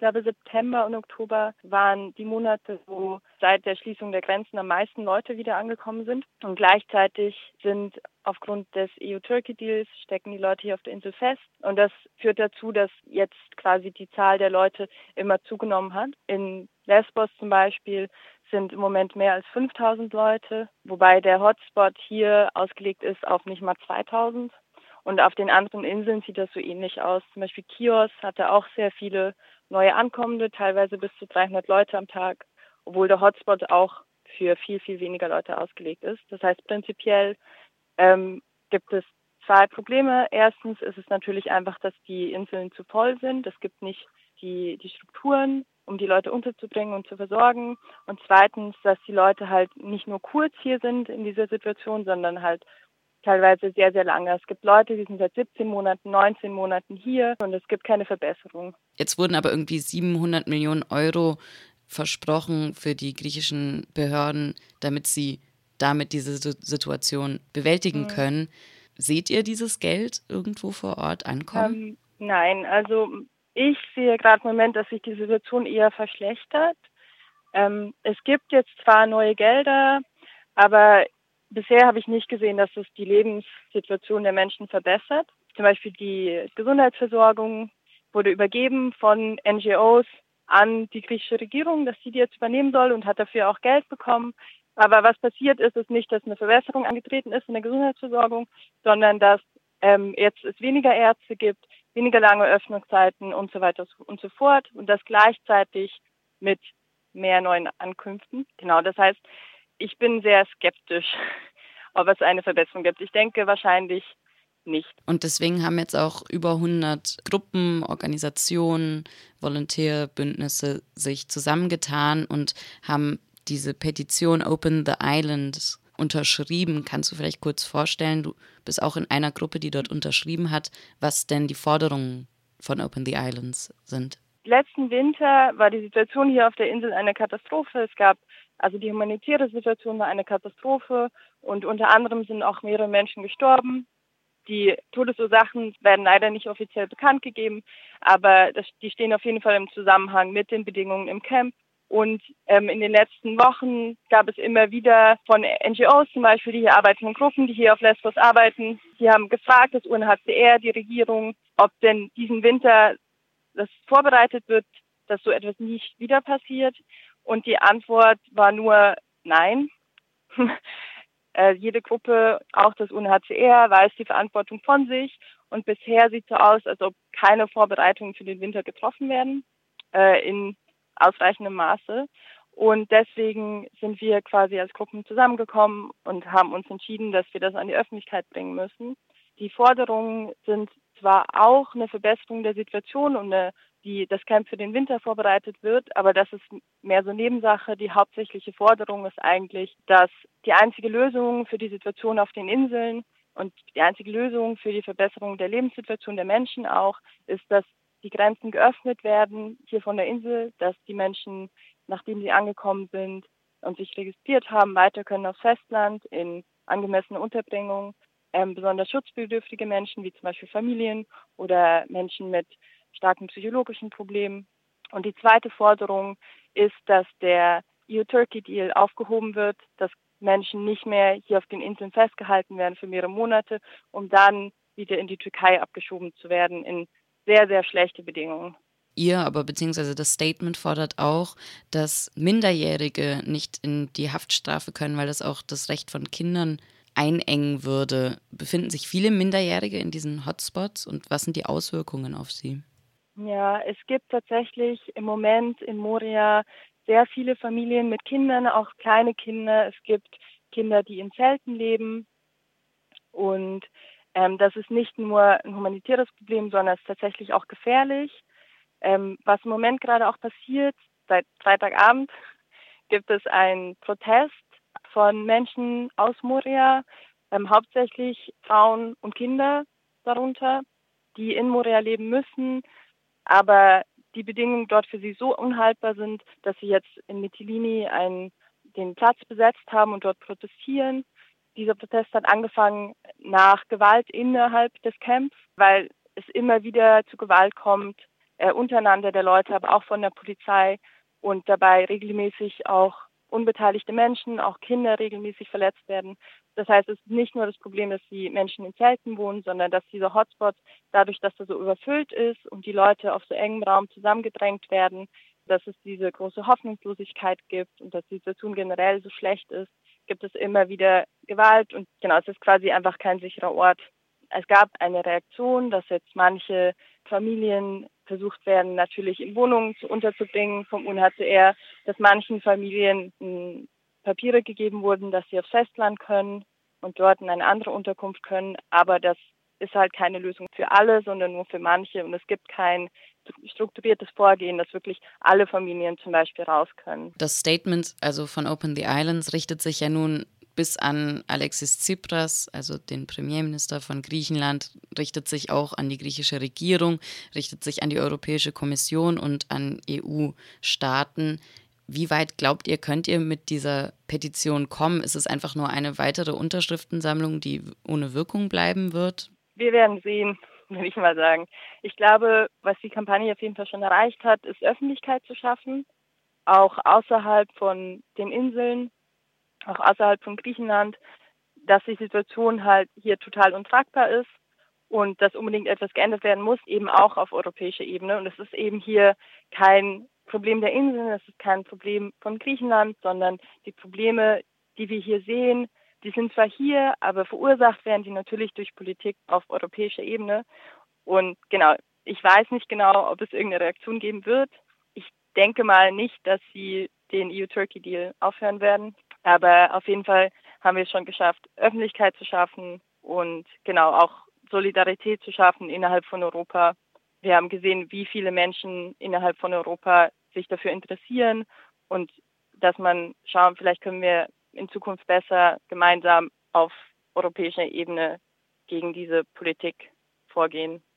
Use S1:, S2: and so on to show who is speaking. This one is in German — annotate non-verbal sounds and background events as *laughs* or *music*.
S1: glaube, September und Oktober waren die Monate, wo seit der Schließung der Grenzen am meisten Leute wieder angekommen sind. Und gleichzeitig sind aufgrund des EU-Turkey-Deals stecken die Leute hier auf der Insel fest. Und das führt dazu, dass jetzt quasi die Zahl der Leute immer zugenommen hat. In Lesbos zum Beispiel sind im Moment mehr als 5000 Leute, wobei der Hotspot hier ausgelegt ist auf nicht mal 2000. Und auf den anderen Inseln sieht das so ähnlich aus. Zum Beispiel Kios hatte auch sehr viele neue Ankommende, teilweise bis zu 300 Leute am Tag, obwohl der Hotspot auch für viel, viel weniger Leute ausgelegt ist. Das heißt, prinzipiell ähm, gibt es zwei Probleme. Erstens ist es natürlich einfach, dass die Inseln zu voll sind. Es gibt nicht die, die Strukturen, um die Leute unterzubringen und zu versorgen. Und zweitens, dass die Leute halt nicht nur kurz hier sind in dieser Situation, sondern halt teilweise sehr, sehr lange. Es gibt Leute, die sind seit 17 Monaten, 19 Monaten hier und es gibt keine Verbesserung.
S2: Jetzt wurden aber irgendwie 700 Millionen Euro versprochen für die griechischen Behörden, damit sie damit diese Situation bewältigen mhm. können. Seht ihr dieses Geld irgendwo vor Ort ankommen?
S1: Ähm, nein, also ich sehe gerade im Moment, dass sich die Situation eher verschlechtert. Ähm, es gibt jetzt zwar neue Gelder, aber bisher habe ich nicht gesehen, dass es die Lebenssituation der Menschen verbessert. Zum Beispiel die Gesundheitsversorgung wurde übergeben von NGOs an die griechische Regierung, dass sie die jetzt übernehmen soll und hat dafür auch Geld bekommen. Aber was passiert ist, ist nicht, dass eine Verbesserung angetreten ist in der Gesundheitsversorgung, sondern dass ähm, jetzt es weniger Ärzte gibt, weniger lange Öffnungszeiten und so weiter und so fort und das gleichzeitig mit mehr neuen Ankünften. Genau, das heißt, ich bin sehr skeptisch, *laughs* ob es eine Verbesserung gibt. Ich denke wahrscheinlich nicht.
S2: Und deswegen haben jetzt auch über 100 Gruppen, Organisationen, Volontärbündnisse sich zusammengetan und haben diese Petition Open the Island unterschrieben. Kannst du vielleicht kurz vorstellen, du bist auch in einer Gruppe, die dort unterschrieben hat, was denn die Forderungen von Open the Islands sind?
S1: Letzten Winter war die Situation hier auf der Insel eine Katastrophe. Es gab also die humanitäre Situation war eine Katastrophe und unter anderem sind auch mehrere Menschen gestorben. Die Todesursachen werden leider nicht offiziell bekannt gegeben, aber das, die stehen auf jeden Fall im Zusammenhang mit den Bedingungen im Camp. Und ähm, in den letzten Wochen gab es immer wieder von NGOs zum Beispiel, die hier arbeiten, in Gruppen, die hier auf Lesbos arbeiten, die haben gefragt, das UNHCR, die Regierung, ob denn diesen Winter das vorbereitet wird, dass so etwas nicht wieder passiert. Und die Antwort war nur nein. *laughs* äh, jede Gruppe, auch das UNHCR, weiß die Verantwortung von sich. Und bisher sieht es so aus, als ob keine Vorbereitungen für den Winter getroffen werden äh, in ausreichendem Maße. Und deswegen sind wir quasi als Gruppen zusammengekommen und haben uns entschieden, dass wir das an die Öffentlichkeit bringen müssen. Die Forderungen sind zwar auch eine Verbesserung der Situation und eine die das Camp für den Winter vorbereitet wird, aber das ist mehr so Nebensache. Die hauptsächliche Forderung ist eigentlich, dass die einzige Lösung für die Situation auf den Inseln und die einzige Lösung für die Verbesserung der Lebenssituation der Menschen auch ist, dass die Grenzen geöffnet werden hier von der Insel, dass die Menschen, nachdem sie angekommen sind und sich registriert haben, weiter können aufs Festland in angemessene Unterbringung. Ähm, besonders schutzbedürftige Menschen, wie zum Beispiel Familien oder Menschen mit starken psychologischen Problemen. Und die zweite Forderung ist, dass der EU-Turkey-Deal aufgehoben wird, dass Menschen nicht mehr hier auf den Inseln festgehalten werden für mehrere Monate, um dann wieder in die Türkei abgeschoben zu werden in sehr, sehr schlechte Bedingungen.
S2: Ihr, aber beziehungsweise das Statement fordert auch, dass Minderjährige nicht in die Haftstrafe können, weil das auch das Recht von Kindern einengen würde. Befinden sich viele Minderjährige in diesen Hotspots und was sind die Auswirkungen auf sie?
S1: Ja, es gibt tatsächlich im Moment in Moria sehr viele Familien mit Kindern, auch kleine Kinder. Es gibt Kinder, die in Zelten leben. Und ähm, das ist nicht nur ein humanitäres Problem, sondern es ist tatsächlich auch gefährlich. Ähm, was im Moment gerade auch passiert, seit Freitagabend *laughs* gibt es einen Protest von Menschen aus Moria, ähm, hauptsächlich Frauen und Kinder darunter, die in Moria leben müssen, aber die Bedingungen dort für sie so unhaltbar sind, dass sie jetzt in Mytilini einen, den Platz besetzt haben und dort protestieren. Dieser Protest hat angefangen nach Gewalt innerhalb des Camps, weil es immer wieder zu Gewalt kommt äh, untereinander der Leute, aber auch von der Polizei und dabei regelmäßig auch unbeteiligte Menschen, auch Kinder regelmäßig verletzt werden. Das heißt, es ist nicht nur das Problem, dass die Menschen in Zelten wohnen, sondern dass dieser Hotspot dadurch, dass er so überfüllt ist und die Leute auf so engem Raum zusammengedrängt werden, dass es diese große Hoffnungslosigkeit gibt und dass die Situation generell so schlecht ist, gibt es immer wieder Gewalt und genau, es ist quasi einfach kein sicherer Ort. Es gab eine Reaktion, dass jetzt manche Familien versucht werden, natürlich in Wohnungen zu unterzubringen vom UNHCR, dass manchen Familien hm, Papiere gegeben wurden, dass sie aufs Festland können und dort in eine andere Unterkunft können. Aber das ist halt keine Lösung für alle, sondern nur für manche. Und es gibt kein strukturiertes Vorgehen, dass wirklich alle Familien zum Beispiel raus können.
S2: Das Statement also von Open the Islands richtet sich ja nun bis an Alexis Tsipras, also den Premierminister von Griechenland, richtet sich auch an die griechische Regierung, richtet sich an die Europäische Kommission und an EU-Staaten. Wie weit glaubt ihr, könnt ihr mit dieser Petition kommen? Ist es einfach nur eine weitere Unterschriftensammlung, die ohne Wirkung bleiben wird?
S1: Wir werden sehen, *laughs* würde ich mal sagen. Ich glaube, was die Kampagne auf jeden Fall schon erreicht hat, ist Öffentlichkeit zu schaffen, auch außerhalb von den Inseln auch außerhalb von Griechenland, dass die Situation halt hier total untragbar ist und dass unbedingt etwas geändert werden muss, eben auch auf europäischer Ebene. Und es ist eben hier kein Problem der Inseln, es ist kein Problem von Griechenland, sondern die Probleme, die wir hier sehen, die sind zwar hier, aber verursacht werden die natürlich durch Politik auf europäischer Ebene. Und genau, ich weiß nicht genau, ob es irgendeine Reaktion geben wird. Ich denke mal nicht, dass sie den EU-Turkey-Deal aufhören werden. Aber auf jeden Fall haben wir es schon geschafft, Öffentlichkeit zu schaffen und genau auch Solidarität zu schaffen innerhalb von Europa. Wir haben gesehen, wie viele Menschen innerhalb von Europa sich dafür interessieren und dass man schauen, vielleicht können wir in Zukunft besser gemeinsam auf europäischer Ebene gegen diese Politik vorgehen.